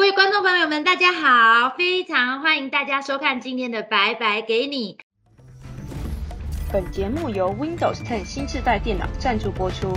各位观众朋友们，大家好，非常欢迎大家收看今天的《白白给你》。本节目由 Windows 10新世代电脑赞助播出，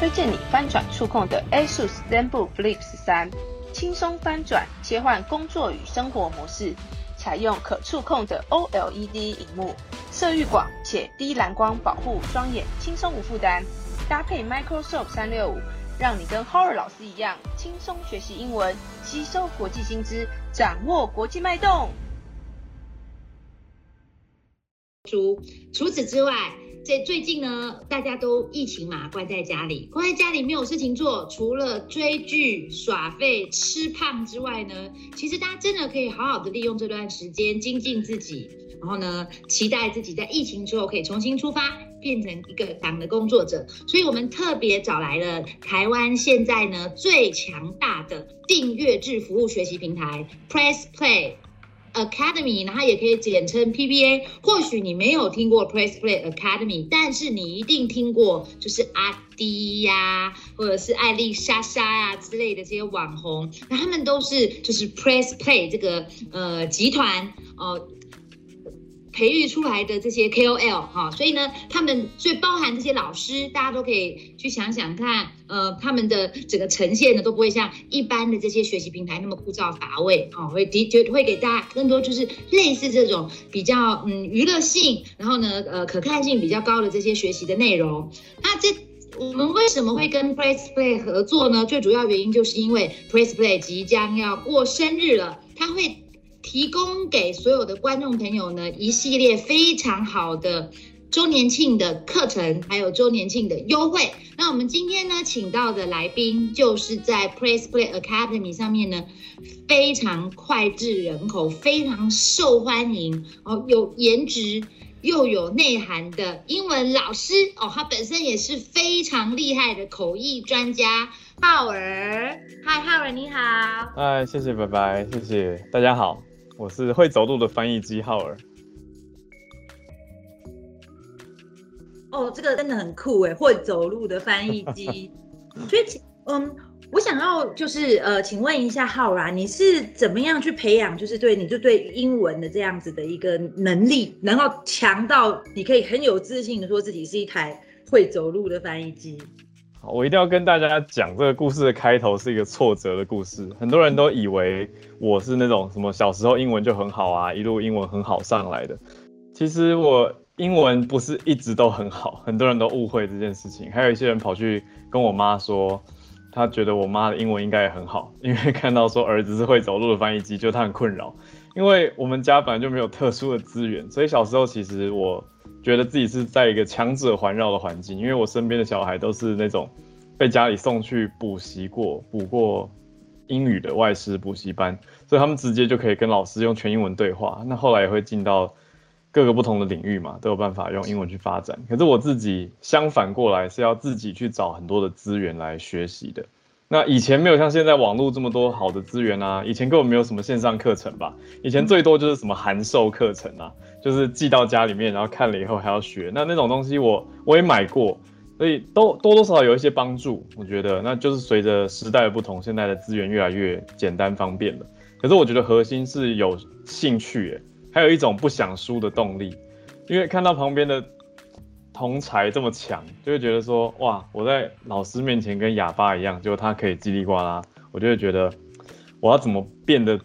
推荐你翻转触控的 ASUS ZenBook Flip 3，轻松翻转切换工作与生活模式，采用可触控的 OLED 荧幕，色域广且低蓝光保护双眼，轻松无负担。搭配 Microsoft 365。让你跟 Howard 老师一样轻松学习英文，吸收国际新知，掌握国际脉动。除除此之外，在最近呢，大家都疫情嘛，关在家里，关在家里没有事情做，除了追剧、耍废、吃胖之外呢，其实大家真的可以好好的利用这段时间精进自己，然后呢，期待自己在疫情之后可以重新出发。变成一个党的工作者，所以我们特别找来了台湾现在呢最强大的订阅制服务学习平台 Press Play Academy，然后也可以简称 PPA。或许你没有听过 Press Play Academy，但是你一定听过，就是阿迪呀，或者是艾丽莎莎呀之类的这些网红，那他们都是就是 Press Play 这个呃集团哦。培育出来的这些 KOL 哈，所以呢，他们所以包含这些老师，大家都可以去想想看，呃，他们的整个呈现呢都不会像一般的这些学习平台那么枯燥乏味哦，会的确会给大家更多就是类似这种比较嗯娱乐性，然后呢呃可看性比较高的这些学习的内容。那这我们为什么会跟 Press Play 合作呢？最主要原因就是因为 Press Play 即将要过生日了，他会。提供给所有的观众朋友呢一系列非常好的周年庆的课程，还有周年庆的优惠。那我们今天呢请到的来宾，就是在 Press Play Academy 上面呢非常脍炙人口、非常受欢迎哦，有颜值又有内涵的英文老师哦，他本身也是非常厉害的口译专家。浩儿，嗨，浩儿你好。嗨，谢谢，拜拜，谢谢，大家好。我是会走路的翻译机浩尔。哦，这个真的很酷哎，会走路的翻译机。所以，嗯，我想要就是呃，请问一下浩然，你是怎么样去培养，就是对你就对英文的这样子的一个能力，能够强到你可以很有自信的说自己是一台会走路的翻译机？我一定要跟大家讲，这个故事的开头是一个挫折的故事。很多人都以为我是那种什么小时候英文就很好啊，一路英文很好上来的。其实我英文不是一直都很好，很多人都误会这件事情。还有一些人跑去跟我妈说，他觉得我妈的英文应该也很好，因为看到说儿子是会走路的翻译机，就他很困扰。因为我们家本来就没有特殊的资源，所以小时候其实我。觉得自己是在一个强者环绕的环境，因为我身边的小孩都是那种被家里送去补习过、补过英语的外师补习班，所以他们直接就可以跟老师用全英文对话。那后来也会进到各个不同的领域嘛，都有办法用英文去发展。可是我自己相反过来是要自己去找很多的资源来学习的。那以前没有像现在网络这么多好的资源啊，以前根本没有什么线上课程吧，以前最多就是什么函授课程啊，就是寄到家里面，然后看了以后还要学。那那种东西我我也买过，所以都多多少少有一些帮助。我觉得那就是随着时代的不同，现在的资源越来越简单方便了。可是我觉得核心是有兴趣，还有一种不想输的动力，因为看到旁边的。同才这么强，就会觉得说哇，我在老师面前跟哑巴一样，就他可以叽里呱啦，我就会觉得我要怎么变得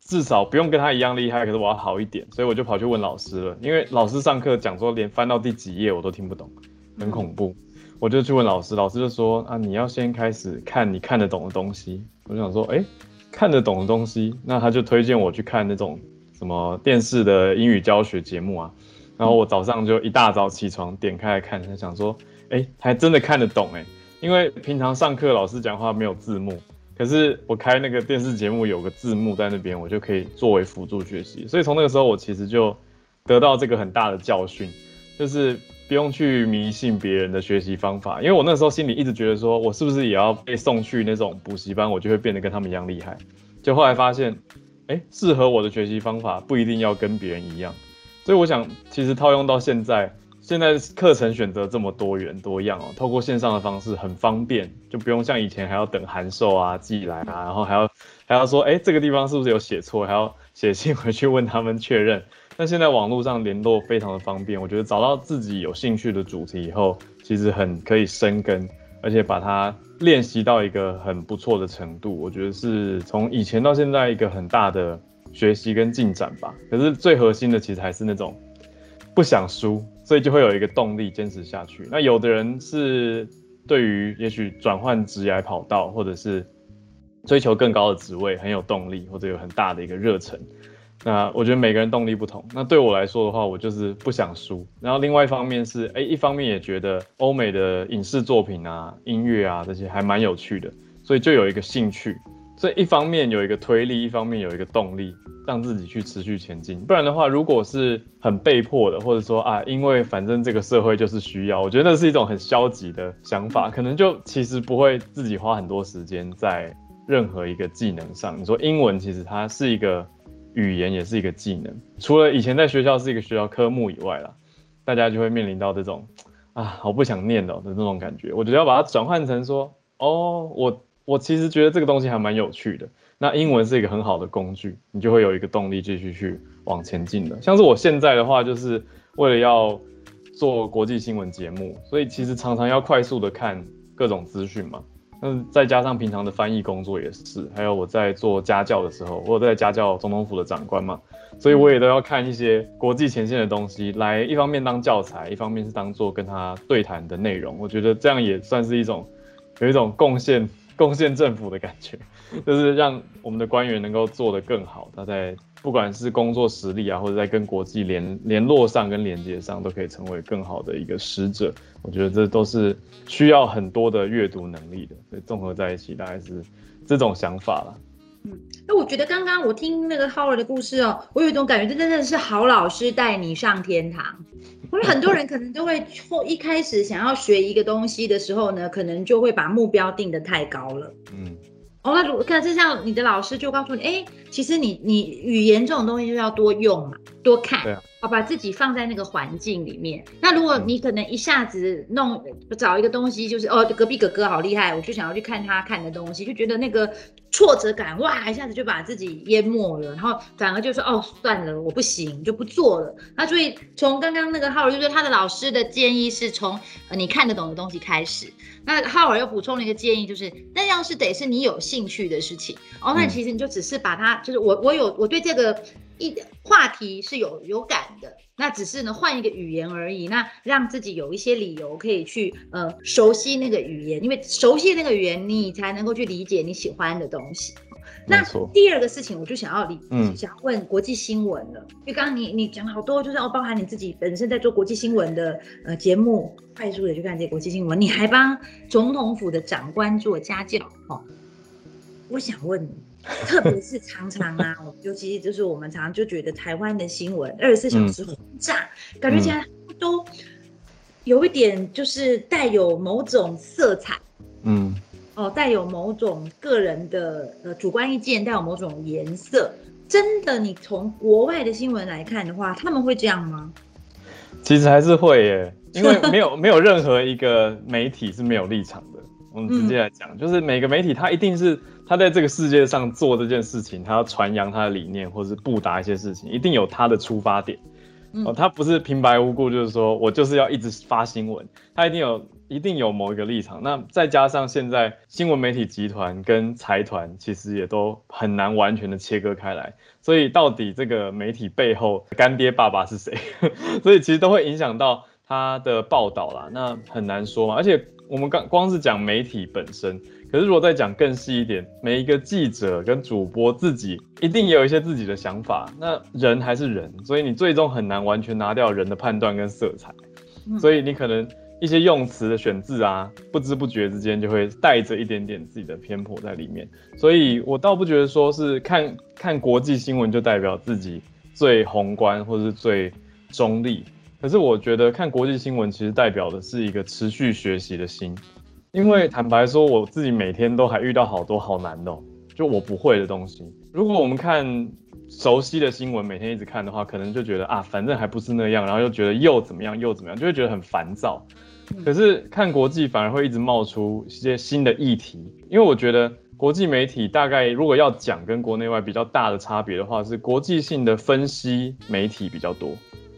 至少不用跟他一样厉害，可是我要好一点，所以我就跑去问老师了，因为老师上课讲说连翻到第几页我都听不懂，很恐怖，我就去问老师，老师就说啊，你要先开始看你看得懂的东西，我就想说，哎，看得懂的东西，那他就推荐我去看那种什么电视的英语教学节目啊。然后我早上就一大早起床，点开来看，他想说，哎，还真的看得懂哎，因为平常上课老师讲话没有字幕，可是我开那个电视节目有个字幕在那边，我就可以作为辅助学习。所以从那个时候，我其实就得到这个很大的教训，就是不用去迷信别人的学习方法，因为我那时候心里一直觉得说，我是不是也要被送去那种补习班，我就会变得跟他们一样厉害。就后来发现，哎，适合我的学习方法不一定要跟别人一样。所以我想，其实套用到现在，现在课程选择这么多元多样哦，透过线上的方式很方便，就不用像以前还要等函授啊寄来啊，然后还要还要说，哎，这个地方是不是有写错，还要写信回去问他们确认。那现在网络上联络非常的方便，我觉得找到自己有兴趣的主题以后，其实很可以生根，而且把它练习到一个很不错的程度，我觉得是从以前到现在一个很大的学习跟进展吧。可是最核心的其实还是那种不想输，所以就会有一个动力坚持下去。那有的人是对于也许转换职业跑道，或者是追求更高的职位很有动力，或者有很大的一个热忱。那我觉得每个人动力不同。那对我来说的话，我就是不想输。然后另外一方面是，哎，一方面也觉得欧美的影视作品啊、音乐啊这些还蛮有趣的，所以就有一个兴趣。所以一方面有一个推力，一方面有一个动力，让自己去持续前进。不然的话，如果是很被迫的，或者说啊，因为反正这个社会就是需要，我觉得那是一种很消极的想法，可能就其实不会自己花很多时间在任何一个技能上。你说英文其实它是一个。语言也是一个技能，除了以前在学校是一个学校科目以外啦，大家就会面临到这种啊，好不想念哦的那种感觉。我觉得要把它转换成说，哦，我我其实觉得这个东西还蛮有趣的。那英文是一个很好的工具，你就会有一个动力继续去往前进的。像是我现在的话，就是为了要做国际新闻节目，所以其实常常要快速的看各种资讯嘛。嗯，再加上平常的翻译工作也是，还有我在做家教的时候，我在家教总统府的长官嘛，所以我也都要看一些国际前线的东西，来一方面当教材，一方面是当做跟他对谈的内容。我觉得这样也算是一种有一种贡献 贡献政府的感觉，就是让我们的官员能够做得更好。他在不管是工作实力啊，或者在跟国际联联络上跟连接上，都可以成为更好的一个使者。我觉得这都是需要很多的阅读能力的，所以综合在一起大概是这种想法了。嗯，那我觉得刚刚我听那个 Howard 的故事哦，我有一种感觉，这真的是好老师带你上天堂。因为很多人可能都会后一开始想要学一个东西的时候呢，可能就会把目标定得太高了。嗯。哦，那如看，就像你的老师就告诉你，哎，其实你你语言这种东西就要多用嘛，多看，好把自己放在那个环境里面。那如果你可能一下子弄找一个东西，就是哦，隔壁哥哥好厉害，我就想要去看他看的东西，就觉得那个挫折感哇，一下子就把自己淹没了，然后反而就说哦，算了，我不行，就不做了。那所以从刚刚那个浩尔就说他的老师的建议是从你看得懂的东西开始。那浩尔又补充了一个建议，就是那要是得是你有兴趣的事情哦，那其实你就只是把它，就是我我有我对这个一话题是有有感的，那只是呢换一个语言而已，那让自己有一些理由可以去呃熟悉那个语言，因为熟悉那个语言，你才能够去理解你喜欢的东西。那第二个事情，我就想要理，想要问国际新闻了。因为刚刚你你讲了好多，就是哦，包含你自己本身在做国际新闻的呃节目，快速的去看这些国际新闻，你还帮总统府的长官做家教哦。我想问你，特别是常常啊，尤其就是我们常常就觉得台湾的新闻二十四小时轰炸，感觉起来都有一点就是带有某种色彩，嗯。哦，带有某种个人的呃主观意见，带有某种颜色，真的，你从国外的新闻来看的话，他们会这样吗？其实还是会耶，因为 没有没有任何一个媒体是没有立场的。我们直接来讲，就是每个媒体它一定是他在这个世界上做这件事情，他要传扬他的理念，或者是布达一些事情，一定有他的出发点。哦，他不是平白无故，就是说我就是要一直发新闻，他一定有。一定有某一个立场，那再加上现在新闻媒体集团跟财团其实也都很难完全的切割开来，所以到底这个媒体背后干爹爸爸是谁？所以其实都会影响到他的报道啦，那很难说嘛。而且我们刚光是讲媒体本身，可是如果再讲更细一点，每一个记者跟主播自己一定也有一些自己的想法，那人还是人，所以你最终很难完全拿掉人的判断跟色彩，所以你可能。一些用词的选字啊，不知不觉之间就会带着一点点自己的偏颇在里面，所以我倒不觉得说是看看国际新闻就代表自己最宏观或者是最中立，可是我觉得看国际新闻其实代表的是一个持续学习的心，因为坦白说我自己每天都还遇到好多好难的，就我不会的东西。如果我们看熟悉的新闻，每天一直看的话，可能就觉得啊，反正还不是那样，然后又觉得又怎么样又怎么样，就会觉得很烦躁。可是看国际反而会一直冒出一些新的议题，因为我觉得国国际媒体大概如果要讲跟国内外比较大的差别的话，是国际性的分析媒体比较多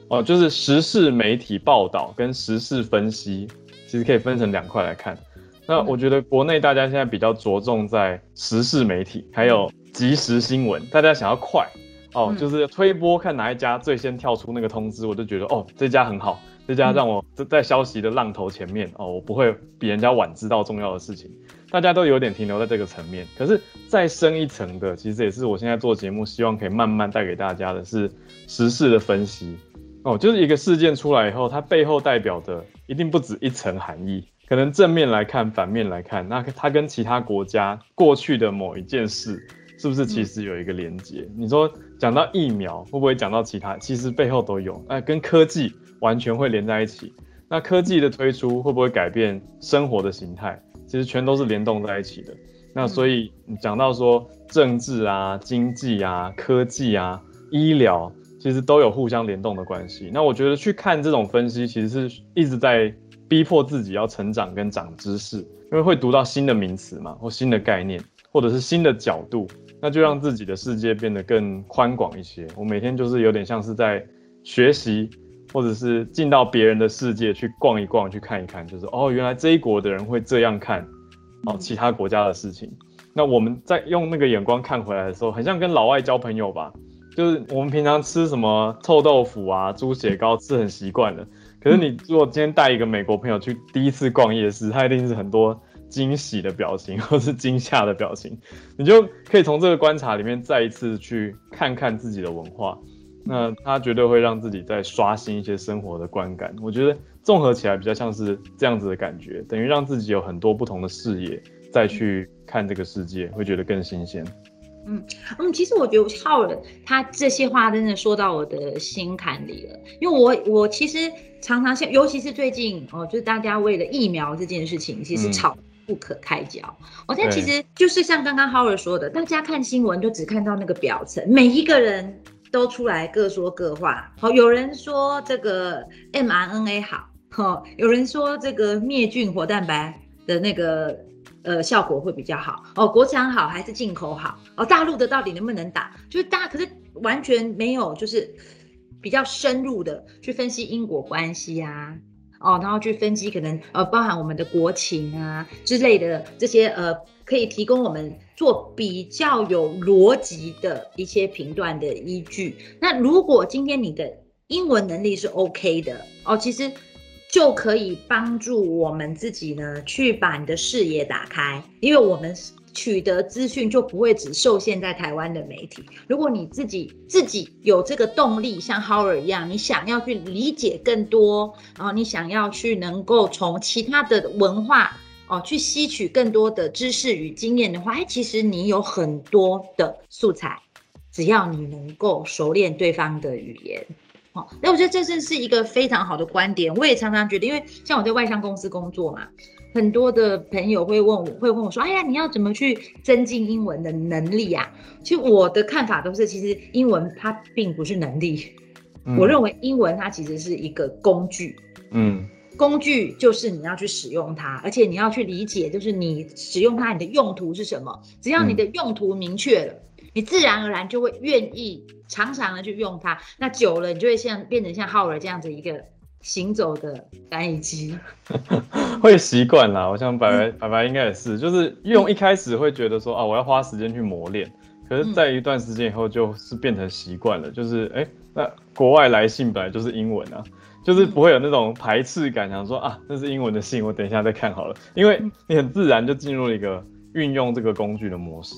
哦，就是时事媒体报道跟时事分析，其实可以分成两块来看。那我觉得国内大家现在比较着重在时事媒体，还有即时新闻，大家想要快哦，就是推波看哪一家最先跳出那个通知，我就觉得哦这家很好，这家让我在消息的浪头前面哦，我不会比人家晚知道重要的事情。大家都有点停留在这个层面，可是再深一层的，其实也是我现在做节目希望可以慢慢带给大家的是时事的分析哦，就是一个事件出来以后，它背后代表的一定不止一层含义，可能正面来看，反面来看，那它跟其他国家过去的某一件事，是不是其实有一个连接？你说讲到疫苗，会不会讲到其他？其实背后都有，哎，跟科技完全会连在一起。那科技的推出会不会改变生活的形态？其实全都是联动在一起的。那所以讲到说政治啊、经济啊、科技啊、医疗，其实都有互相联动的关系。那我觉得去看这种分析，其实是一直在逼迫自己要成长跟长知识，因为会读到新的名词嘛，或新的概念，或者是新的角度，那就让自己的世界变得更宽广一些。我每天就是有点像是在学习。或者是进到别人的世界去逛一逛，去看一看，就是哦，原来这一国的人会这样看哦，其他国家的事情。那我们在用那个眼光看回来的时候，很像跟老外交朋友吧。就是我们平常吃什么臭豆腐啊、猪血糕吃很习惯了，可是你如果今天带一个美国朋友去第一次逛夜市，他一定是很多惊喜的表情 或是惊吓的表情，你就可以从这个观察里面再一次去看看自己的文化。那他绝对会让自己再刷新一些生活的观感，我觉得综合起来比较像是这样子的感觉，等于让自己有很多不同的视野再去看这个世界，会觉得更新鲜。嗯嗯，其实我觉得浩尔他这些话真的说到我的心坎里了，因为我我其实常常像，尤其是最近哦，就是大家为了疫苗这件事情，其实吵不可开交。我现在其实就是像刚刚浩尔说的，大家看新闻就只看到那个表层，每一个人。都出来各说各话，好，有人说这个 mRNA 好，哈，有人说这个灭菌活蛋白的那个呃效果会比较好，哦，国产好还是进口好？哦，大陆的到底能不能打？就是大家，可是完全没有就是比较深入的去分析因果关系啊，哦，然后去分析可能呃包含我们的国情啊之类的这些呃。可以提供我们做比较有逻辑的一些评断的依据。那如果今天你的英文能力是 OK 的哦，其实就可以帮助我们自己呢，去把你的视野打开，因为我们取得资讯就不会只受限在台湾的媒体。如果你自己自己有这个动力，像 Howard 一样，你想要去理解更多，然后你想要去能够从其他的文化。哦，去吸取更多的知识与经验的话，哎，其实你有很多的素材，只要你能够熟练对方的语言，哦，那我觉得这真是一个非常好的观点。我也常常觉得，因为像我在外商公司工作嘛，很多的朋友会问我，会问我说，哎呀，你要怎么去增进英文的能力啊？其实我的看法都是，其实英文它并不是能力，我认为英文它其实是一个工具，嗯。工具就是你要去使用它，而且你要去理解，就是你使用它，你的用途是什么。只要你的用途明确了，你自然而然就会愿意常常的去用它。那久了，你就会像变成像浩尔这样子一个行走的翻译机，会习惯啦。我想白白白白应该也是，就是用一开始会觉得说啊，我要花时间去磨练，可是在一段时间以后，就是变成习惯了。就是哎，那国外来信本来就是英文啊。就是不会有那种排斥感，想说啊，那是英文的信，我等一下再看好了。因为你很自然就进入了一个运用这个工具的模式。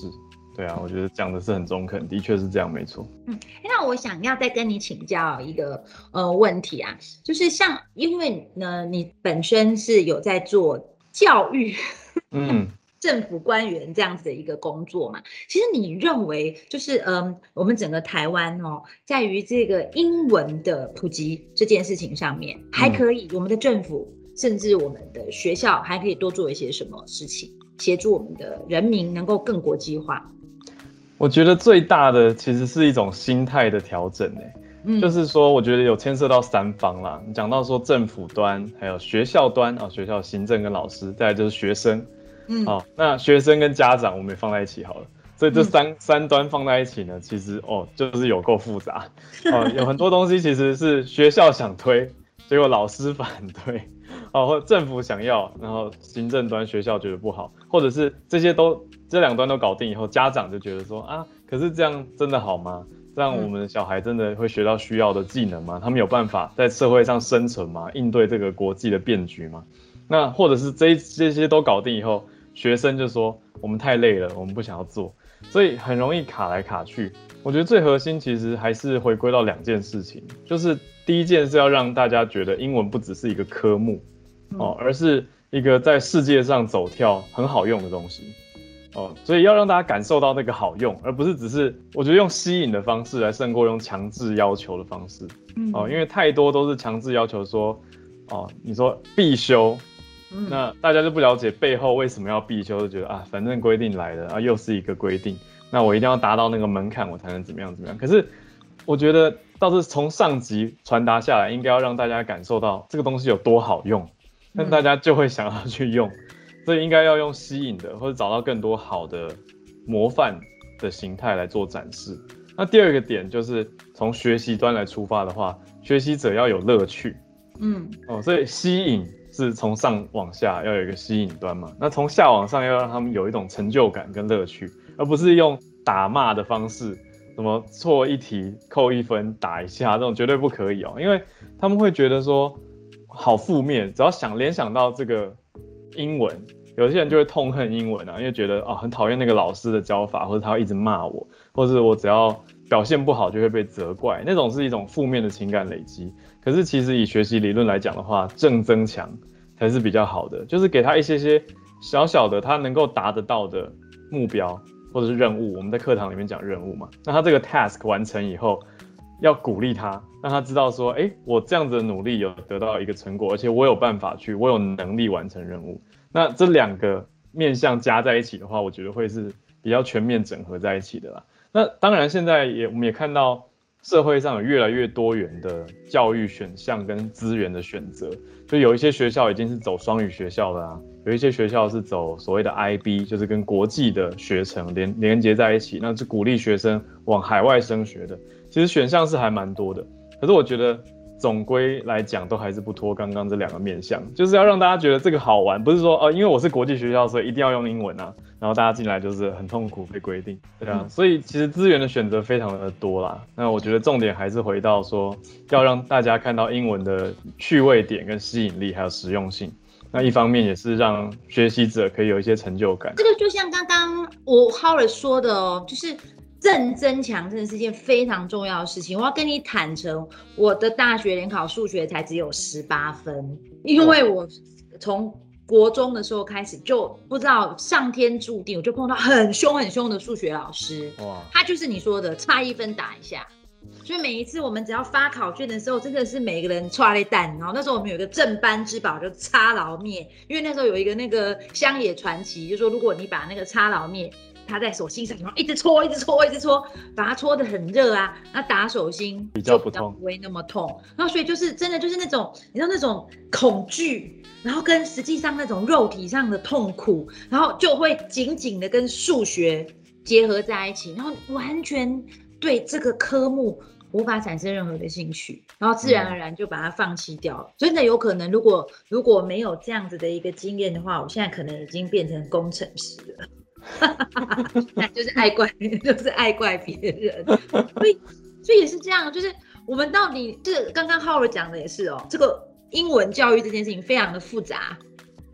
对啊，我觉得讲的是很中肯，的确是这样，没错。嗯，那我想要再跟你请教一个呃问题啊，就是像因为呢，你本身是有在做教育，嗯。政府官员这样子的一个工作嘛，其实你认为就是嗯，我们整个台湾哦，在于这个英文的普及这件事情上面，还可以，我们的政府甚至我们的学校还可以多做一些什么事情，协助我们的人民能够更国际化。我觉得最大的其实是一种心态的调整嗯，就是说，我觉得有牵涉到三方啦，你讲到说政府端，还有学校端啊，学校行政跟老师，再来就是学生。嗯，好，那学生跟家长我们也放在一起好了。所以这三、三端放在一起呢，其实哦，就是有够复杂哦，有很多东西其实是学校想推，结果老师反对，哦，或政府想要，然后行政端学校觉得不好，或者是这些都这两端都搞定以后，家长就觉得说啊，可是这样真的好吗？这样我们的小孩真的会学到需要的技能吗？他们有办法在社会上生存吗？应对这个国际的变局吗？那或者是这这些都搞定以后，学生就说我们太累了，我们不想要做。所以很容易卡来卡去。我觉得最核心其实还是回归到两件事情，就是第一件是要让大家觉得英文不只是一个科目哦，而是一个在世界上走跳很好用的东西哦。所以要让大家感受到那个好用，而不是只是我觉得用吸引的方式来胜过用强制要求的方式哦，因为太多都是强制要求说哦，你说必修。那大家就不了解背后为什么要必修，就觉得啊，反正规定来的啊，又是一个规定，那我一定要达到那个门槛，我才能怎么样怎么样。可是我觉得倒是从上级传达下来，应该要让大家感受到这个东西有多好用，那大家就会想要去用。所以应该要用吸引的，或者找到更多好的模范的形态来做展示。那第二个点就是从学习端来出发的话，学习者要有乐趣。嗯，哦，所以吸引。是从上往下要有一个吸引端嘛？那从下往上要让他们有一种成就感跟乐趣，而不是用打骂的方式，什么错一题扣一分打一下这种绝对不可以哦，因为他们会觉得说好负面，只要想联想到这个英文，有些人就会痛恨英文啊，因为觉得啊很讨厌那个老师的教法，或者他会一直骂我，或者我只要表现不好就会被责怪，那种是一种负面的情感累积。可是其实以学习理论来讲的话，正增强。才是比较好的，就是给他一些些小小的他能够达得到的目标或者是任务。我们在课堂里面讲任务嘛，那他这个 task 完成以后，要鼓励他，让他知道说，哎，我这样子的努力有得到一个成果，而且我有办法去，我有能力完成任务。那这两个面向加在一起的话，我觉得会是比较全面整合在一起的啦。那当然现在也我们也看到。社会上有越来越多元的教育选项跟资源的选择，就有一些学校已经是走双语学校的啊，有一些学校是走所谓的 IB，就是跟国际的学程连连接在一起，那是鼓励学生往海外升学的。其实选项是还蛮多的，可是我觉得。总归来讲，都还是不脱刚刚这两个面向，就是要让大家觉得这个好玩，不是说哦，因为我是国际学校，所以一定要用英文啊，然后大家进来就是很痛苦被规定，对啊，所以其实资源的选择非常的多啦。那我觉得重点还是回到说，要让大家看到英文的趣味点跟吸引力，还有实用性。那一方面也是让学习者可以有一些成就感。这个就像刚刚我 Howard 说的哦，就是。正增强真的是件非常重要的事情。我要跟你坦诚，我的大学联考数学才只有十八分，因为我从国中的时候开始就不知道上天注定，我就碰到很凶很凶的数学老师。哇，他就是你说的差一分打一下。所以每一次我们只要发考卷的时候，真的是每个人抓了一弹。然后那时候我们有一个正班之宝，就插牢灭，因为那时候有一个那个乡野传奇，就说如果你把那个插牢灭。他在手心上，然后一直搓，一直搓，一直搓，把它搓的很热啊。那打手心比较不痛，不会那么痛。然后所以就是真的就是那种，你知道那种恐惧，然后跟实际上那种肉体上的痛苦，然后就会紧紧的跟数学结合在一起，然后完全对这个科目无法产生任何的兴趣，然后自然而然就把它放弃掉了。真的有可能，如果如果没有这样子的一个经验的话，我现在可能已经变成工程师了。哈哈哈那就是爱怪，就是爱怪别人，所以所以也是这样，就是我们到底是刚刚浩儿讲的也是哦，这个英文教育这件事情非常的复杂，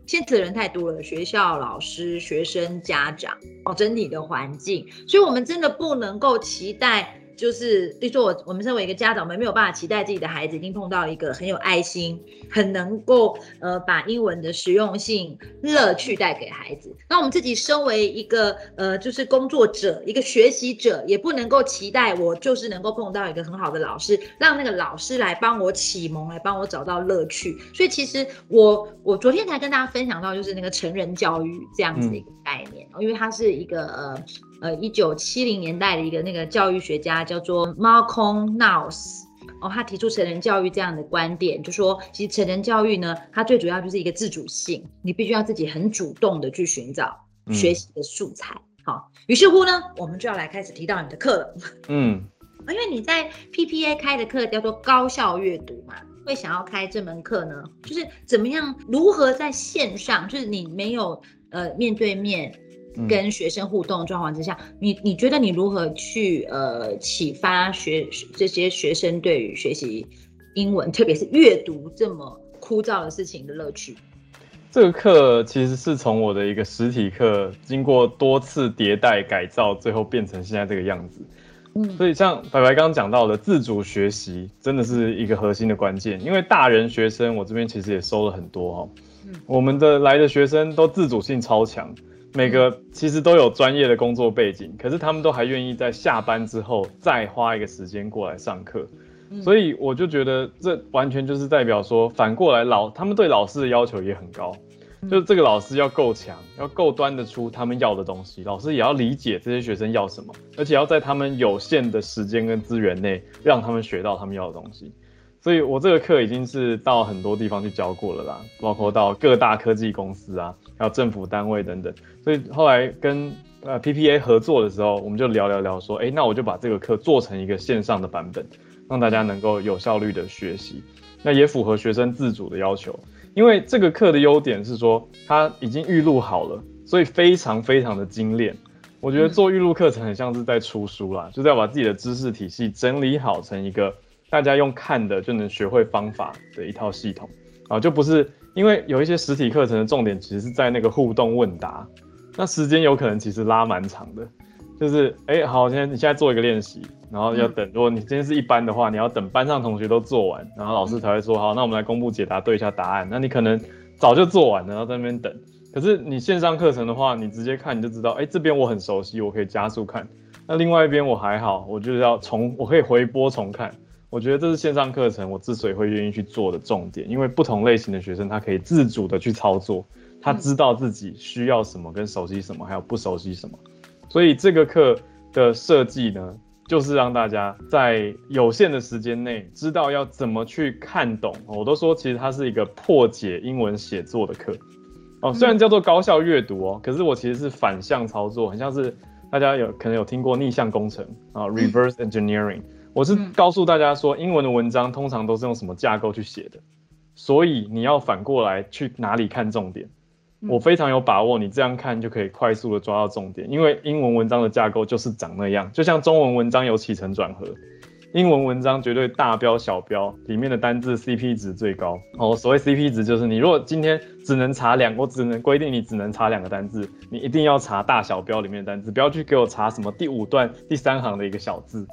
牵扯人太多了，学校、老师、学生、家长哦，整体的环境，所以我们真的不能够期待。就是，比如说我我们身为一个家长，我们没有办法期待自己的孩子已经碰到一个很有爱心、很能够呃把英文的实用性、乐趣带给孩子。那我们自己身为一个呃就是工作者、一个学习者，也不能够期待我就是能够碰到一个很好的老师，让那个老师来帮我启蒙，来帮我找到乐趣。所以其实我我昨天才跟大家分享到，就是那个成人教育这样子的一个概念，因为它是一个呃。呃，一九七零年代的一个那个教育学家叫做 Malcolm Knowles，哦，他提出成人教育这样的观点，就说其实成人教育呢，它最主要就是一个自主性，你必须要自己很主动的去寻找学习的素材。好，于是乎呢，我们就要来开始提到你的课了。嗯，因为你在 PPA 开的课叫做高效阅读嘛，会想要开这门课呢，就是怎么样，如何在线上，就是你没有呃面对面。跟学生互动状况之下，你你觉得你如何去呃启发学这些学生对于学习英文，特别是阅读这么枯燥的事情的乐趣？这个课其实是从我的一个实体课，经过多次迭代改造，最后变成现在这个样子。嗯，所以像白白刚刚讲到的自主学习，真的是一个核心的关键。因为大人学生，我这边其实也收了很多哦。嗯，我们的来的学生都自主性超强。每个其实都有专业的工作背景，可是他们都还愿意在下班之后再花一个时间过来上课，所以我就觉得这完全就是代表说，反过来老他们对老师的要求也很高，就是这个老师要够强，要够端得出他们要的东西，老师也要理解这些学生要什么，而且要在他们有限的时间跟资源内让他们学到他们要的东西。所以我这个课已经是到很多地方去教过了啦，包括到各大科技公司啊，还有政府单位等等。所以后来跟呃 PPA 合作的时候，我们就聊聊聊说，哎，那我就把这个课做成一个线上的版本，让大家能够有效率的学习，那也符合学生自主的要求。因为这个课的优点是说，它已经预录好了，所以非常非常的精炼。我觉得做预录课程很像是在出书啦，就是要把自己的知识体系整理好成一个。大家用看的就能学会方法的一套系统啊，就不是因为有一些实体课程的重点其实是在那个互动问答，那时间有可能其实拉蛮长的，就是哎好，现在你现在做一个练习，然后要等，如果你今天是一班的话，你要等班上同学都做完，然后老师才会说好，那我们来公布解答，对一下答案。那你可能早就做完了，然后在那边等。可是你线上课程的话，你直接看你就知道，哎这边我很熟悉，我可以加速看，那另外一边我还好，我就是要重，我可以回播重看。我觉得这是线上课程，我之所以会愿意去做的重点，因为不同类型的学生，他可以自主的去操作，他知道自己需要什么，跟熟悉什么，还有不熟悉什么。所以这个课的设计呢，就是让大家在有限的时间内，知道要怎么去看懂。我都说，其实它是一个破解英文写作的课。哦，虽然叫做高效阅读哦，可是我其实是反向操作，很像是大家有可能有听过逆向工程啊，reverse engineering。我是告诉大家说，英文的文章通常都是用什么架构去写的，所以你要反过来去哪里看重点。我非常有把握，你这样看就可以快速的抓到重点，因为英文文章的架构就是长那样，就像中文文章有起承转合，英文文章绝对大标小标，里面的单字 CP 值最高。哦，所谓 CP 值就是你如果今天只能查两，我只能规定你只能查两个单字，你一定要查大小标里面的单字，不要去给我查什么第五段第三行的一个小字。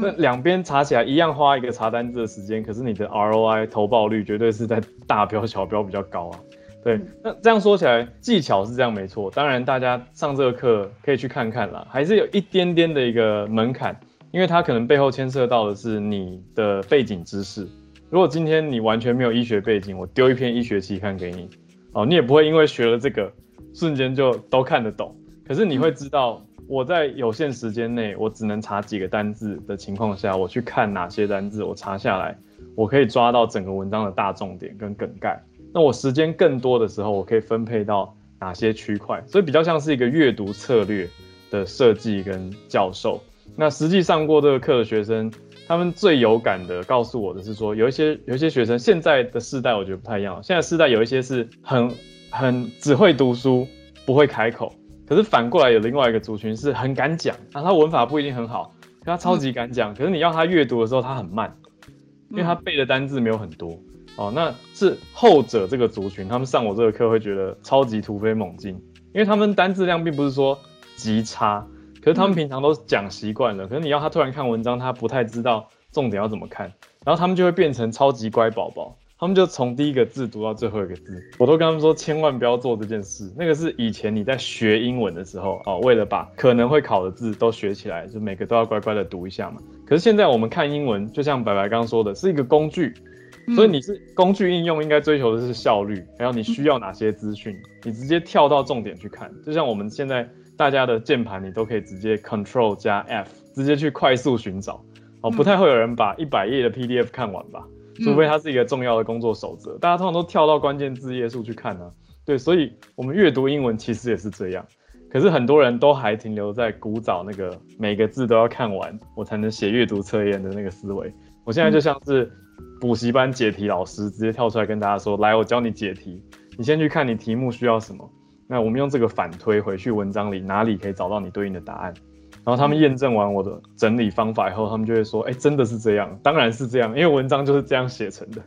那两边查起来一样花一个查单字的时间，可是你的 ROI 投报率绝对是在大标小标比较高啊。对，那这样说起来技巧是这样没错，当然大家上这个课可以去看看啦，还是有一点点的一个门槛，因为它可能背后牵涉到的是你的背景知识。如果今天你完全没有医学背景，我丢一篇医学期刊给你，哦，你也不会因为学了这个瞬间就都看得懂，可是你会知道。我在有限时间内，我只能查几个单字的情况下，我去看哪些单字，我查下来，我可以抓到整个文章的大重点跟梗概。那我时间更多的时候，我可以分配到哪些区块？所以比较像是一个阅读策略的设计跟教授。那实际上过这个课的学生，他们最有感的告诉我的是说，有一些有一些学生现在的世代我觉得不太一样，现在世代有一些是很很只会读书，不会开口。可是反过来有另外一个族群是很敢讲，啊，他文法不一定很好，他超级敢讲。可是你要他阅读的时候，他很慢，因为他背的单字没有很多哦。那是后者这个族群，他们上我这个课会觉得超级突飞猛进，因为他们单字量并不是说极差，可是他们平常都讲习惯了。可是你要他突然看文章，他不太知道重点要怎么看，然后他们就会变成超级乖宝宝。他们就从第一个字读到最后一个字，我都跟他们说，千万不要做这件事。那个是以前你在学英文的时候哦，为了把可能会考的字都学起来，就每个都要乖乖的读一下嘛。可是现在我们看英文，就像白白刚刚说的，是一个工具，所以你是工具应用，应该追求的是效率，还有你需要哪些资讯，你直接跳到重点去看。就像我们现在大家的键盘，你都可以直接 Control 加 F，直接去快速寻找。哦，不太会有人把一百页的 PDF 看完吧？除非它是一个重要的工作守则，大家通常都跳到关键字页数去看呢。对，所以我们阅读英文其实也是这样。可是很多人都还停留在古早那个每个字都要看完，我才能写阅读测验的那个思维。我现在就像是补习班解题老师，直接跳出来跟大家说：“来，我教你解题，你先去看你题目需要什么。那我们用这个反推回去文章里哪里可以找到你对应的答案。然后他们验证完我的整理方法以后，他们就会说：哎，真的是这样，当然是这样，因为文章就是这样写成的。”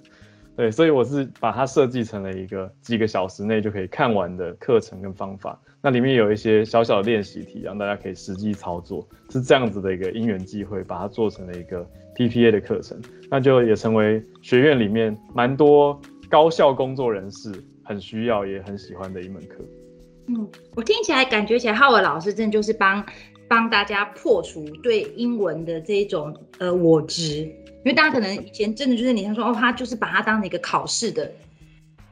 对，所以我是把它设计成了一个几个小时内就可以看完的课程跟方法。那里面有一些小小的练习题，让大家可以实际操作，是这样子的一个因缘机会，把它做成了一个 PPA 的课程。那就也成为学院里面蛮多高校工作人士很需要也很喜欢的一门课。嗯，我听起来感觉起来，浩文老师真的就是帮帮大家破除对英文的这种呃我执。因为大家可能以前真的就是你像说哦，他就是把它当成一个考试的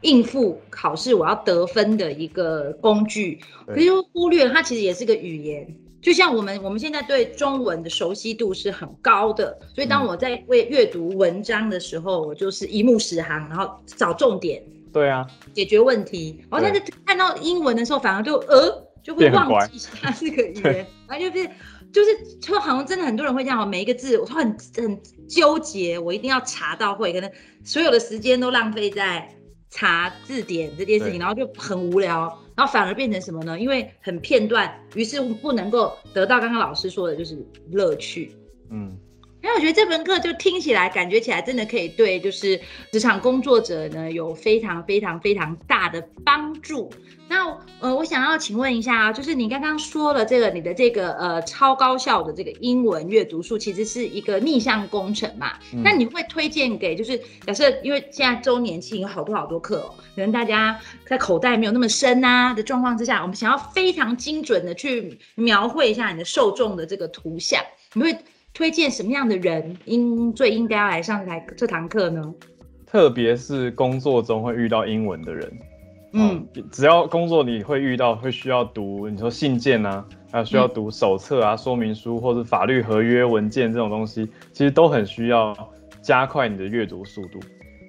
应付考试，我要得分的一个工具，可是忽略了它其实也是个语言。就像我们我们现在对中文的熟悉度是很高的，所以当我在为阅读文章的时候，我就是一目十行，然后找重点。对啊，解决问题。然后但是看到英文的时候，反而就呃就会忘记它是个语言，然后就是。就是，就好像真的很多人会这样，每一个字我都很很纠结，我一定要查到会，可能所有的时间都浪费在查字典这件事情，然后就很无聊，然后反而变成什么呢？因为很片段，于是不能够得到刚刚老师说的就是乐趣。嗯。因为我觉得这门课就听起来、感觉起来，真的可以对就是职场工作者呢有非常非常非常大的帮助。那呃，我想要请问一下啊，就是你刚刚说了这个你的这个呃超高效的这个英文阅读术，其实是一个逆向工程嘛？那你会推荐给就是假设，因为现在周年庆有好多好多课哦，可能大家在口袋没有那么深啊的状况之下，我们想要非常精准的去描绘一下你的受众的这个图像，你会？推荐什么样的人应最应该要来上这台这堂课呢？特别是工作中会遇到英文的人，嗯，只要工作你会遇到会需要读，你说信件啊，还有需要读手册啊、说明书或者法律合约文件这种东西，其实都很需要加快你的阅读速度。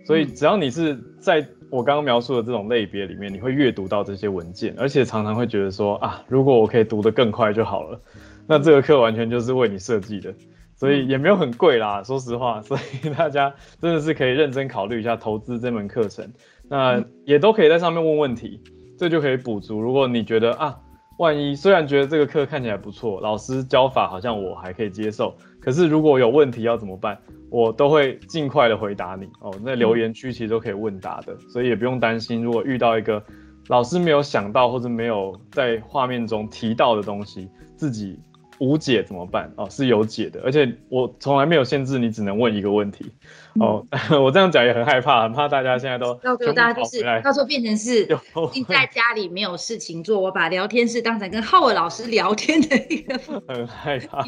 所以只要你是在我刚刚描述的这种类别里面，你会阅读到这些文件，而且常常会觉得说啊，如果我可以读得更快就好了，那这个课完全就是为你设计的。所以也没有很贵啦，说实话，所以 大家真的是可以认真考虑一下投资这门课程。那也都可以在上面问问题，这就可以补足。如果你觉得啊，万一虽然觉得这个课看起来不错，老师教法好像我还可以接受，可是如果有问题要怎么办？我都会尽快的回答你哦。那留言区其实都可以问答的，所以也不用担心，如果遇到一个老师没有想到或者没有在画面中提到的东西，自己。无解怎么办？哦，是有解的，而且我从来没有限制你只能问一个问题。哦，我这样讲也很害怕，很怕大家现在都到时候大家就是到时候变成是在家里没有事情做，我把聊天室当成跟浩尔老师聊天的一个 很害怕。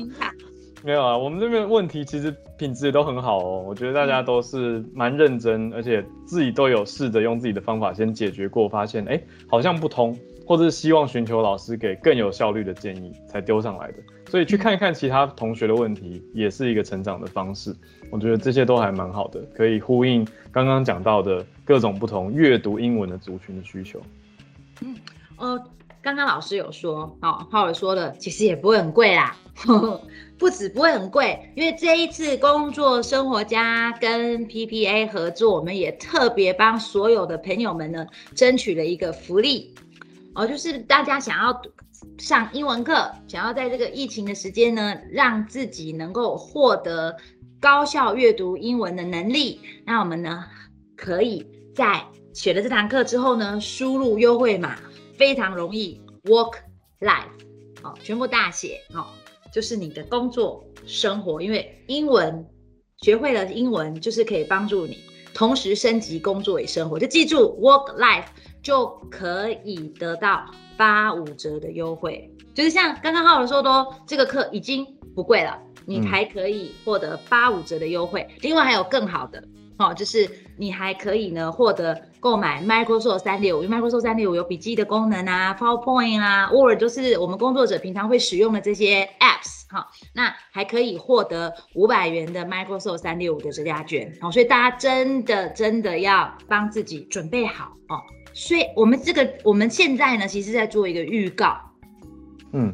没有啊，我们这边问题其实品质也都很好哦。我觉得大家都是蛮认真，而且自己都有试着用自己的方法先解决过，发现哎好像不通。或者是希望寻求老师给更有效率的建议才丢上来的，所以去看一看其他同学的问题，也是一个成长的方式。我觉得这些都还蛮好的，可以呼应刚刚讲到的各种不同阅读英文的族群的需求。嗯，呃，刚刚老师有说，哦，浩尔说的，其实也不会很贵啦，不止不会很贵，因为这一次工作生活家跟 PPA 合作，我们也特别帮所有的朋友们呢争取了一个福利。哦，就是大家想要上英文课，想要在这个疫情的时间呢，让自己能够获得高效阅读英文的能力，那我们呢，可以在学了这堂课之后呢，输入优惠码，非常容易，Work Life，好，全部大写，哦，就是你的工作生活，因为英文学会了英文，就是可以帮助你同时升级工作与生活，就记住 Work Life。就可以得到八五折的优惠，就是像刚刚浩文说的，这个课已经不贵了，你还可以获得八五折的优惠。另外还有更好的哦，就是你还可以呢获得购买 Microsoft 三六五，因为 Microsoft 三六五有笔记的功能啊，PowerPoint 啊，Word 就是我们工作者平常会使用的这些 apps 哈、那还可以获得五百元的 Microsoft 三六五的折价券，好、所以大家真的真的要帮自己准备好哦。所以我们这个我们现在呢，其实在做一个预告，嗯，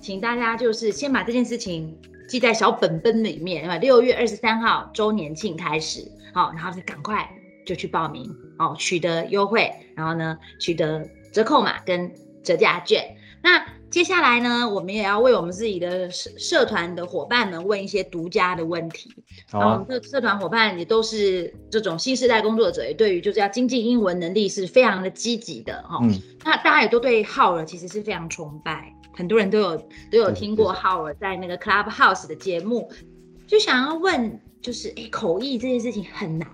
请大家就是先把这件事情记在小本本里面，啊，六月二十三号周年庆开始，好，然后就赶快就去报名，哦，取得优惠，然后呢，取得折扣码跟折价券。那接下来呢，我们也要为我们自己的社社团的伙伴们问一些独家的问题。好啊。然后我们，的社团伙伴也都是这种新时代工作者，也对于就是要精进英文能力是非常的积极的哈、嗯，那大家也都对浩尔其实是非常崇拜，很多人都有都有对听过浩尔在那个 Clubhouse 的节目，就想要问，就是诶口译这件事情很难，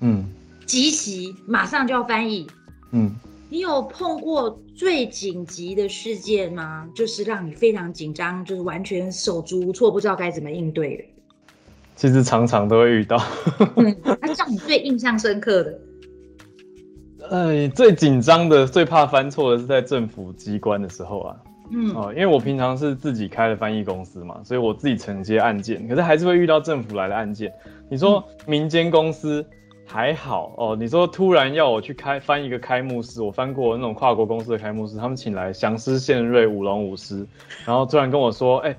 嗯。即席马上就要翻译，嗯，你有碰过最紧急的事件吗？就是让你非常紧张，就是完全手足无措，不知道该怎么应对的。其实常常都会遇到。嗯，那让你最印象深刻的，哎，最紧张的、最怕犯错的是在政府机关的时候啊。嗯哦，因为我平常是自己开的翻译公司嘛，所以我自己承接案件，可是还是会遇到政府来的案件。你说民间公司还好哦，你说突然要我去开翻一个开幕式，我翻过那种跨国公司的开幕式，他们请来祥狮献瑞舞龙舞狮，然后突然跟我说，哎、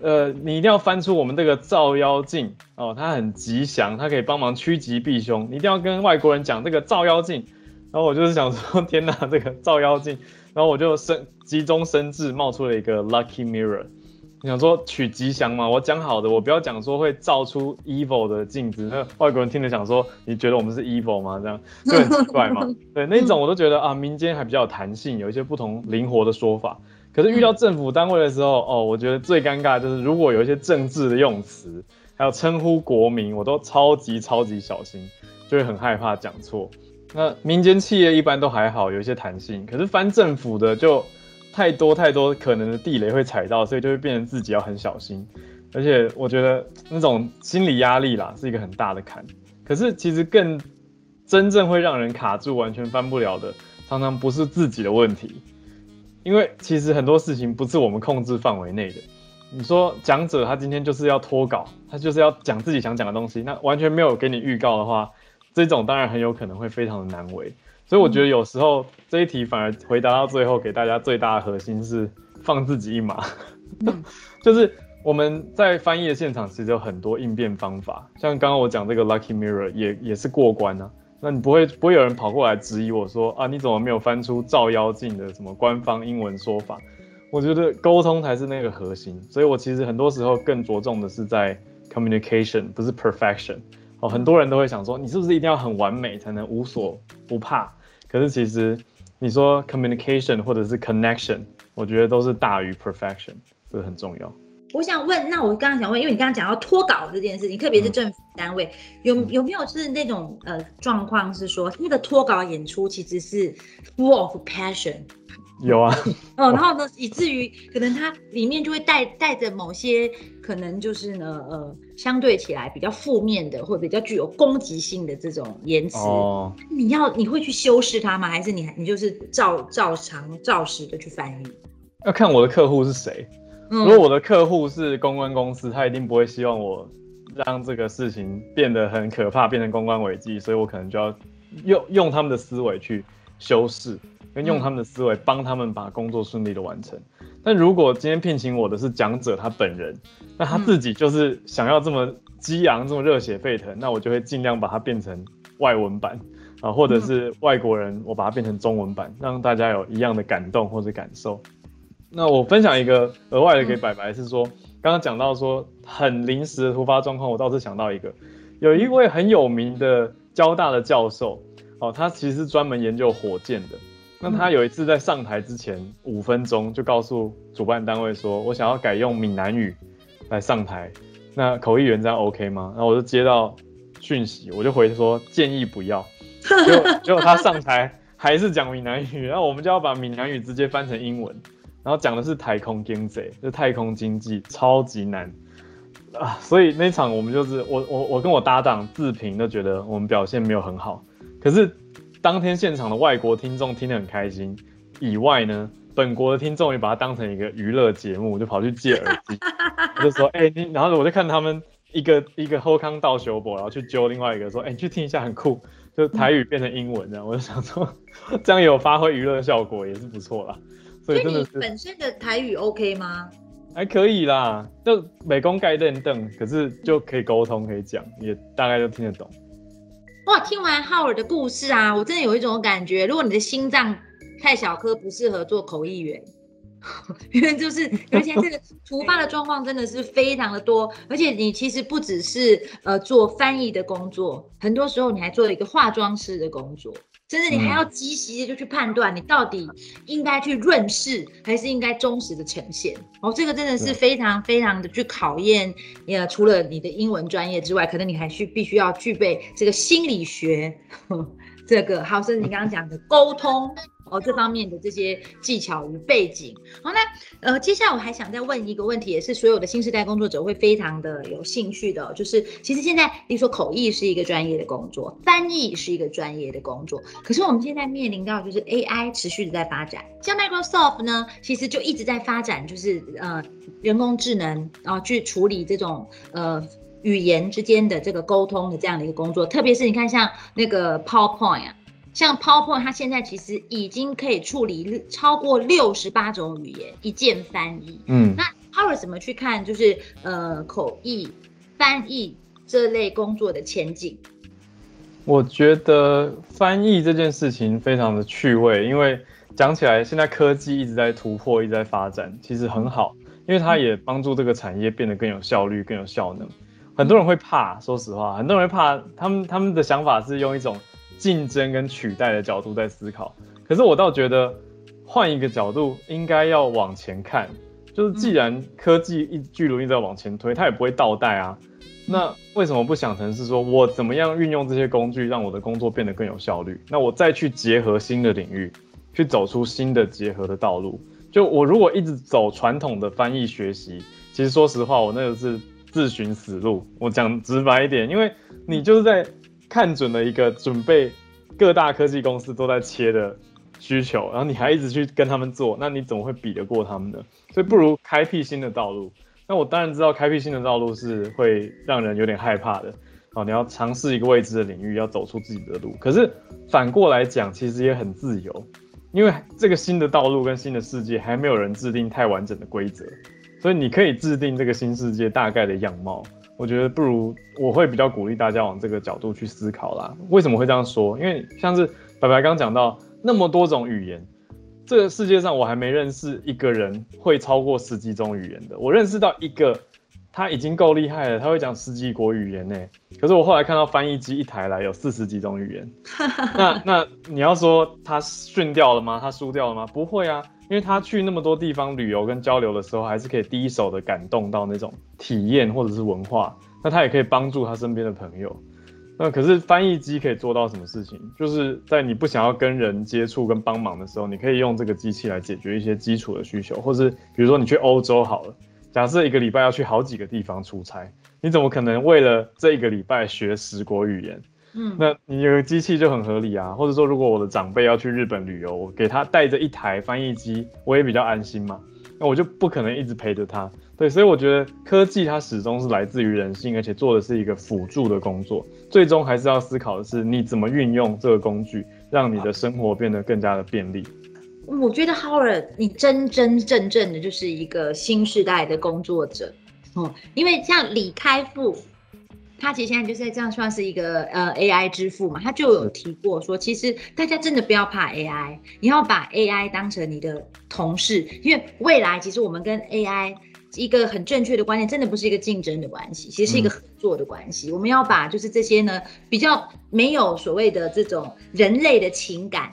呃，你一定要翻出我们这个照妖镜哦，它很吉祥，它可以帮忙趋吉避凶，你一定要跟外国人讲这个照妖镜。然后我就是想说，天哪，这个照妖镜，然后我就生急中生智，冒出了一个 lucky mirror。你想说取吉祥嘛？我讲好的，我不要讲说会照出 evil 的镜子。那外国人听了想说，你觉得我们是 evil 吗？这样就很奇怪嘛。对，那种我都觉得啊，民间还比较有弹性，有一些不同灵活的说法。可是遇到政府单位的时候，哦，我觉得最尴尬的就是如果有一些政治的用词，还有称呼国民，我都超级超级小心，就会很害怕讲错。那民间企业一般都还好，有一些弹性，可是翻政府的就太多太多可能的地雷会踩到，所以就会变成自己要很小心。而且我觉得那种心理压力啦，是一个很大的坎。可是其实更真正会让人卡住、完全翻不了的，常常不是自己的问题，因为其实很多事情不是我们控制范围内的。你说讲者他今天就是要脱稿，他就是要讲自己想讲的东西，那完全没有给你预告的话，这种当然很有可能会非常的难为。所以我觉得有时候这一题反而回答到最后，给大家最大的核心是放自己一马，嗯 就是我们在翻译的现场其实有很多应变方法，像刚刚我讲这个 Lucky Mirror 也也是过关啊。那你不会不会有人跑过来质疑我说啊你怎么没有翻出照妖镜的什么官方英文说法？我觉得沟通才是那个核心，所以我其实很多时候更着重的是在 communication，不是 perfection。哦，很多人都会想说，你是不是一定要很完美才能无所不怕？可是其实你说 communication 或者是 connection，我觉得都是大于 perfection，这个很重要。我想问，那我刚刚想问，因为你刚刚讲到脱稿这件事情，特别是政府单位，有嗯有没有是那种呃状况是说，那个脱稿演出其实是 full of passion，有啊，哦，然后呢，以至于可能它里面就会带带着某些可能就是呢呃相对起来比较负面的或者比较具有攻击性的这种言辞，哦，你要你会去修饰它吗？还是你你就是照照常照实的去翻译？要看我的客户是谁。嗯如果我的客户是公关公司，他一定不会希望我让这个事情变得很可怕，变成公关危机，所以我可能就要用用他们的思维去修饰，跟用他们的思维帮他们把工作顺利的完成。但如果今天聘请我的是讲者他本人，那他自己就是想要这么激昂、这么热血沸腾，那我就会尽量把它变成外文版啊，或者是外国人，我把它变成中文版，让大家有一样的感动或者感受。那我分享一个额外的给白白是说，刚刚讲到说很临时的突发状况，我倒是想到一个，有一位很有名的交大的教授，哦，他其实专门研究火箭的。那他有一次在上台之前五分钟就告诉主办单位说，我想要改用闽南语来上台，那口译员这样 OK 吗？然后我就接到讯息，我就回说建议不要。结果结果他上台还是讲闽南语，然后我们就要把闽南语直接翻成英文。然后讲的是太空经济，就太空经济，超级难。啊，所以那场我们就是我我我跟我搭档自评都觉得我们表现没有很好，可是当天现场的外国听众听得很开心，以外呢，本国的听众也把它当成一个娱乐节目，就跑去借耳机，我就说哎你，然后我就看他们一个一个后康道修博，然后去揪另外一个说哎你去听一下很酷，就台语变成英文这样，我就想说这样有发挥娱乐效果也是不错啦。所以真的是本身的台语 OK 吗？还可以啦，就美工盖认凳，可是就可以沟通，可以讲，也大概都听得懂。哇，听完浩尔的故事啊，我真的有一种感觉，如果你的心脏太小颗，不适合做口译员。因为就是，而且这个 突发的状况真的是非常的多，而且你其实不只是呃做翻译的工作，很多时候你还做了一个化妆师的工作，甚至你还要积极的就去判断你到底应该去润饰还是应该忠实的呈现。哦，这个真的是非常非常的去考验，呃，除了你的英文专业之外，可能你还需必须要具备这个心理学，这个还有甚至你刚刚讲的沟通。哦，这方面的这些技巧与背景。好，那呃，接下来我还想再问一个问题，也是所有的新时代工作者会非常的有兴趣的，就是其实现在，比如说口译是一个专业的工作，翻译是一个专业的工作，可是我们现在面临到就是 AI 持续的在发展，像 Microsoft 呢，其实就一直在发展，就是呃人工智能，然后去处理这种呃语言之间的这个沟通的这样的一个工作，特别是你看像那个 PowerPoint 啊。像 PowerPoint，它现在其实已经可以处理超过六十八种语言，一键翻译。嗯，那 Howard 怎么去看，就是呃口译、翻译这类工作的前景？我觉得翻译这件事情非常的趣味，因为讲起来，现在科技一直在突破，一直在发展，其实很好，因为它也帮助这个产业变得更有效率、更有效能。很多人会怕，说实话，很多人会怕，他们他们的想法是用一种。竞争跟取代的角度在思考，可是我倒觉得换一个角度，应该要往前看。就是既然科技一巨轮一直在往前推，它也不会倒带啊。那为什么不想成是说我怎么样运用这些工具，让我的工作变得更有效率？那我再去结合新的领域，去走出新的结合的道路。就我如果一直走传统的翻译学习，其实说实话，我那个是自寻死路。我讲直白一点，因为你就是在。看准了一个准备各大科技公司都在切的需求，然后你还一直去跟他们做，那你怎么会比得过他们呢？所以不如开辟新的道路。那我当然知道开辟新的道路是会让人有点害怕的。哦，你要尝试一个未知的领域，要走出自己的路。可是反过来讲，其实也很自由，因为这个新的道路跟新的世界还没有人制定太完整的规则，所以你可以制定这个新世界大概的样貌。我觉得不如我会比较鼓励大家往这个角度去思考啦。为什么会这样说？因为像是白白刚讲到那么多种语言，这个世界上我还没认识一个人会超过十几种语言的。我认识到一个，他已经够厉害了，他会讲十几国语言呢。可是我后来看到翻译机一台来有四十几种语言，那那你要说他训掉了吗？他输掉了吗？不会啊。因为他去那么多地方旅游跟交流的时候，还是可以第一手的感动到那种体验或者是文化，那他也可以帮助他身边的朋友。那可是翻译机可以做到什么事情？就是在你不想要跟人接触跟帮忙的时候，你可以用这个机器来解决一些基础的需求，或是比如说你去欧洲好了，假设一个礼拜要去好几个地方出差，你怎么可能为了这一个礼拜学十国语言？嗯，那你有个机器就很合理啊，或者说如果我的长辈要去日本旅游，我给他带着一台翻译机，我也比较安心嘛。那我就不可能一直陪着他，对，所以我觉得科技它始终是来自于人性，而且做的是一个辅助的工作，最终还是要思考的是你怎么运用这个工具，让你的生活变得更加的便利。我觉得 Howard，你真真正正的就是一个新时代的工作者，哦，因为像李开复。他其实现在就是这样算是一个呃 AI 之父嘛，他就有提过说，其实大家真的不要怕 AI，你要把 AI 当成你的同事，因为未来其实我们跟 AI 一个很正确的观念，真的不是一个竞争的关系，其实是一个合作的关系。我们要把就是这些呢比较没有所谓的这种人类的情感。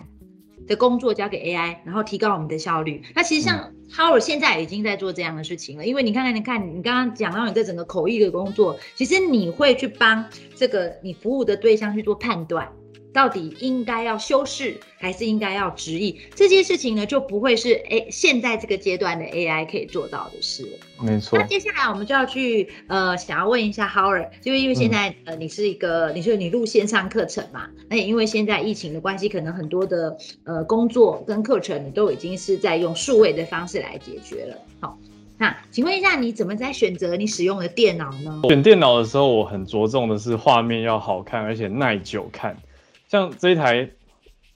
的工作交给 AI，然后提高我们的效率。那其实像 Howard 现在已经在做这样的事情了，因为你看看，你看你刚刚讲到你这整个口译的工作，其实你会去帮这个你服务的对象去做判断，到底应该要修饰还是应该要直译？这件事情呢，就不会是诶现在这个阶段的 AI 可以做到的事了。没错那。接下来我们就要去呃，想要问一下 Howard，就因为现在、呃你是一个，你说你录线上课程嘛，那也因为现在疫情的关系，可能很多的呃工作跟课程你都已经是在用数位的方式来解决了。好，那请问一下，你怎么在选择你使用的电脑呢？选电脑的时候，我很着重的是画面要好看，而且耐久看。像这一台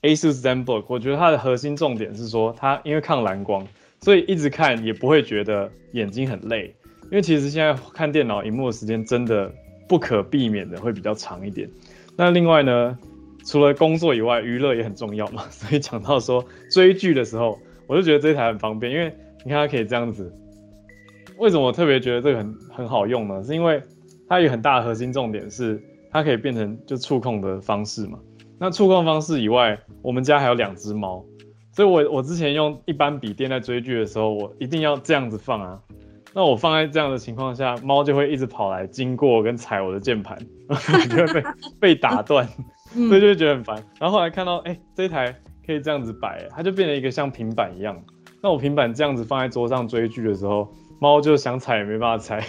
ASUS ZenBook，我觉得它的核心重点是说，它因为抗蓝光，所以一直看也不会觉得眼睛很累。因为其实现在看电脑荧幕的时间真的不可避免的会比较长一点。那另外呢，除了工作以外，娱乐也很重要嘛。所以讲到说追剧的时候，我就觉得这一台很方便，因为你看它可以这样子。为什么我特别觉得这个很很好用呢？是因为它有很大的核心重点是它可以变成就触控的方式嘛。那触控方式以外，我们家还有两只猫，所以我我之前用一般笔电在追剧的时候，我一定要这样子放啊。那我放在这样的情况下，猫就会一直跑来经过跟踩我的键盘，就会被被打断，嗯所以就会觉得很烦。然后后来看到，哎、这一台可以这样子摆，它就变成一个像平板一样。那我平板这样子放在桌上追剧的时候，猫就想踩也没办法踩，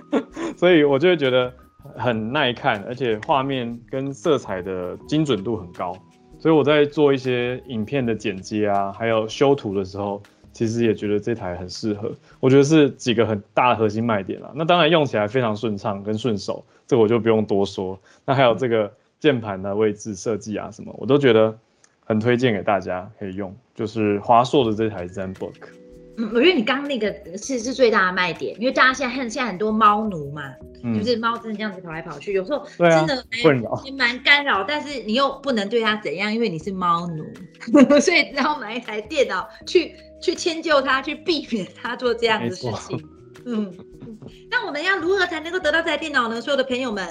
所以我就会觉得很耐看，而且画面跟色彩的精准度很高。所以我在做一些影片的剪接啊，还有修图的时候，其实也觉得这台很适合。我觉得是几个很大的核心卖点啦。那当然用起来非常顺畅跟顺手，这个我就不用多说。那还有这个键盘的位置设计啊什么，我都觉得很推荐给大家可以用。就是华硕的这台 ZenBook。嗯，我觉得你刚刚那个是是最大的卖点，因为大家现在很现在很多猫奴嘛，嗯就是猫真的这样子跑来跑去，有时候真的蛮干扰，但是你又不能对它怎样，因为你是猫奴，所以然后买一台电脑去去迁就它，去避免它做这样的事情。嗯，那我们要如何才能够得到这台电脑呢？所有的朋友们，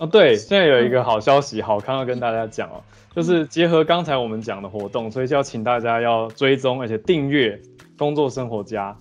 哦，对，现在有一个好消息，好康要跟大家讲哦，就是结合刚才我们讲的活动，所以就要请大家要追踪而且订阅工作生活家。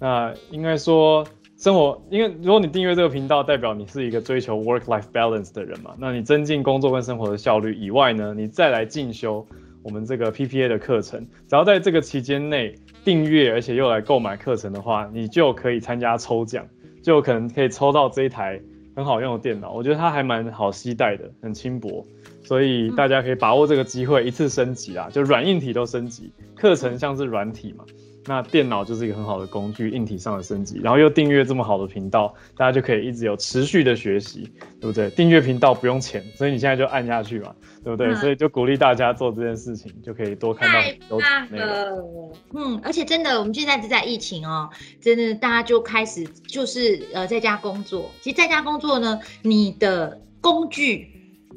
那应该说生活，因为如果你订阅这个频道，代表你是一个追求 work life balance 的人嘛，那你增进工作跟生活的效率以外呢，你再来进修我们这个 PPA 的课程，只要在这个期间内订阅，而且又来购买课程的话，你就可以参加抽奖，就可能可以抽到这一台很好用的电脑。我觉得它还蛮好携带的，很轻薄，所以大家可以把握这个机会一次升级啦，就软硬体都升级。课程像是软体嘛，那电脑就是一个很好的工具，硬体上的升级，然后又订阅这么好的频道，大家就可以一直有持续的学习，对不对？订阅频道不用钱，所以你现在就按下去嘛，对不对？嗯所以就鼓励大家做这件事情，就可以多看到太有棒内容。了，嗯，而且真的，我们现在是在疫情哦，真的大家就开始就是呃在家工作。其实在家工作呢，你的工具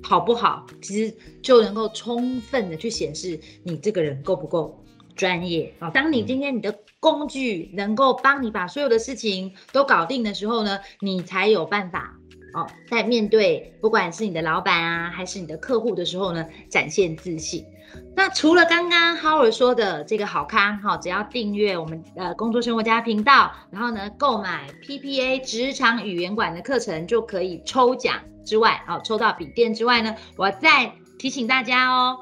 好不好，其实就能够充分的去显示你这个人够不够专业啊、当你今天你的工具能够帮你把所有的事情都搞定的时候呢，你才有办法。哦，在面对不管是你的老板啊，还是你的客户的时候呢，展现自信。那除了刚刚 Howard 说的这个好康哈，只要订阅我们呃工作生活家频道，然后呢购买 PPA 职场语言馆的课程就可以抽奖之外，哦抽到笔电之外呢，我再提醒大家哦，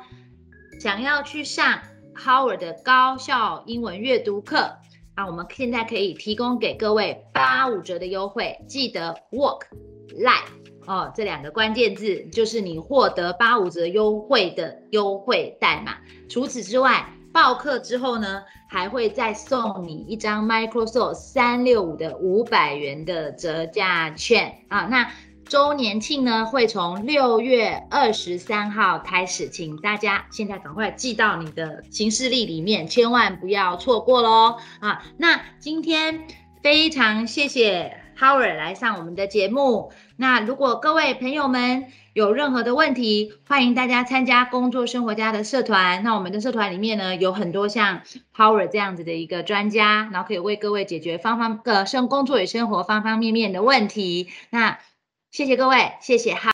想要去上 Howard 的高效英文阅读课。啊，我们现在可以提供给各位八五折的优惠，记得 work life 哦，这两个关键字就是你获得八五折优惠的优惠代码。除此之外，报课之后呢，还会再送你一张 Microsoft 三六五的五百元的折价券啊。那周年庆呢，会从六月二十三号开始，请大家现在赶快记到你的行事历里面，千万不要错过喽啊！那今天非常谢谢 Howard 来上我们的节目。那如果各位朋友们有任何的问题，欢迎大家参加工作生活家的社团。那我们的社团里面呢，有很多像 Howard 这样子的一个专家，然后可以为各位解决方方呃生工作与生活方方面面的问题。那谢谢各位，谢谢哈。